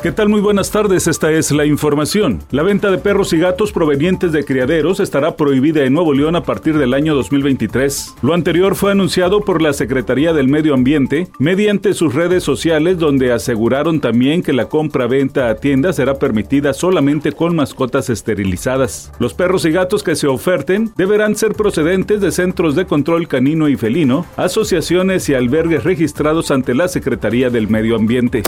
¿Qué tal? Muy buenas tardes, esta es la información. La venta de perros y gatos provenientes de criaderos estará prohibida en Nuevo León a partir del año 2023. Lo anterior fue anunciado por la Secretaría del Medio Ambiente mediante sus redes sociales donde aseguraron también que la compra-venta a tiendas será permitida solamente con mascotas esterilizadas. Los perros y gatos que se oferten deberán ser procedentes de centros de control canino y felino, asociaciones y albergues registrados ante la Secretaría del Medio Ambiente.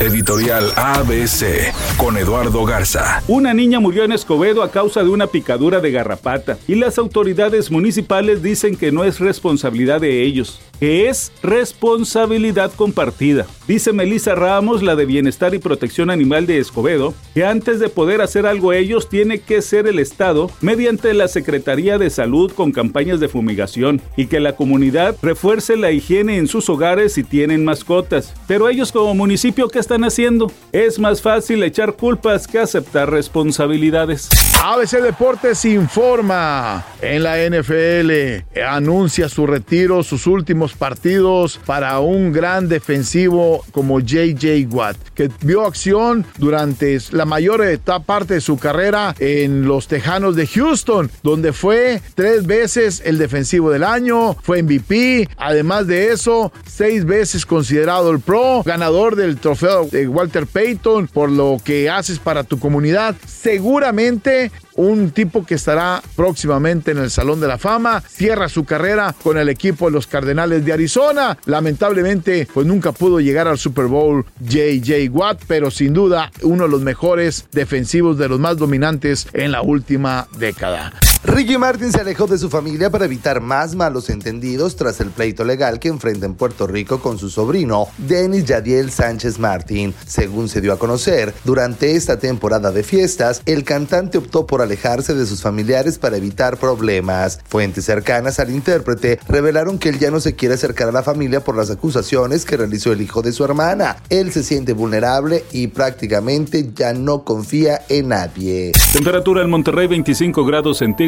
Editorial ABC con Eduardo Garza. Una niña murió en Escobedo a causa de una picadura de garrapata y las autoridades municipales dicen que no es responsabilidad de ellos que es responsabilidad compartida. Dice Melissa Ramos, la de Bienestar y Protección Animal de Escobedo, que antes de poder hacer algo ellos tiene que ser el Estado mediante la Secretaría de Salud con campañas de fumigación y que la comunidad refuerce la higiene en sus hogares si tienen mascotas. Pero ellos como municipio, ¿qué están haciendo? Es más fácil echar culpas que aceptar responsabilidades. ABC Deportes informa en la NFL, anuncia su retiro, sus últimos partidos para un gran defensivo como JJ Watt, que vio acción durante la mayor parte de su carrera en los Tejanos de Houston, donde fue tres veces el defensivo del año, fue MVP, además de eso, seis veces considerado el Pro, ganador del trofeo de Walter Payton por lo que haces para tu comunidad. Seguramente un tipo que estará próximamente en el Salón de la Fama, cierra su carrera con el equipo de los Cardenales de Arizona. Lamentablemente, pues nunca pudo llegar al Super Bowl JJ Watt, pero sin duda uno de los mejores defensivos de los más dominantes en la última década. Ricky Martin se alejó de su familia para evitar más malos entendidos tras el pleito legal que enfrenta en Puerto Rico con su sobrino, Denis Yadiel Sánchez Martin. Según se dio a conocer, durante esta temporada de fiestas, el cantante optó por alejarse de sus familiares para evitar problemas. Fuentes cercanas al intérprete revelaron que él ya no se quiere acercar a la familia por las acusaciones que realizó el hijo de su hermana. Él se siente vulnerable y prácticamente ya no confía en nadie. Temperatura en Monterrey 25 grados centígrados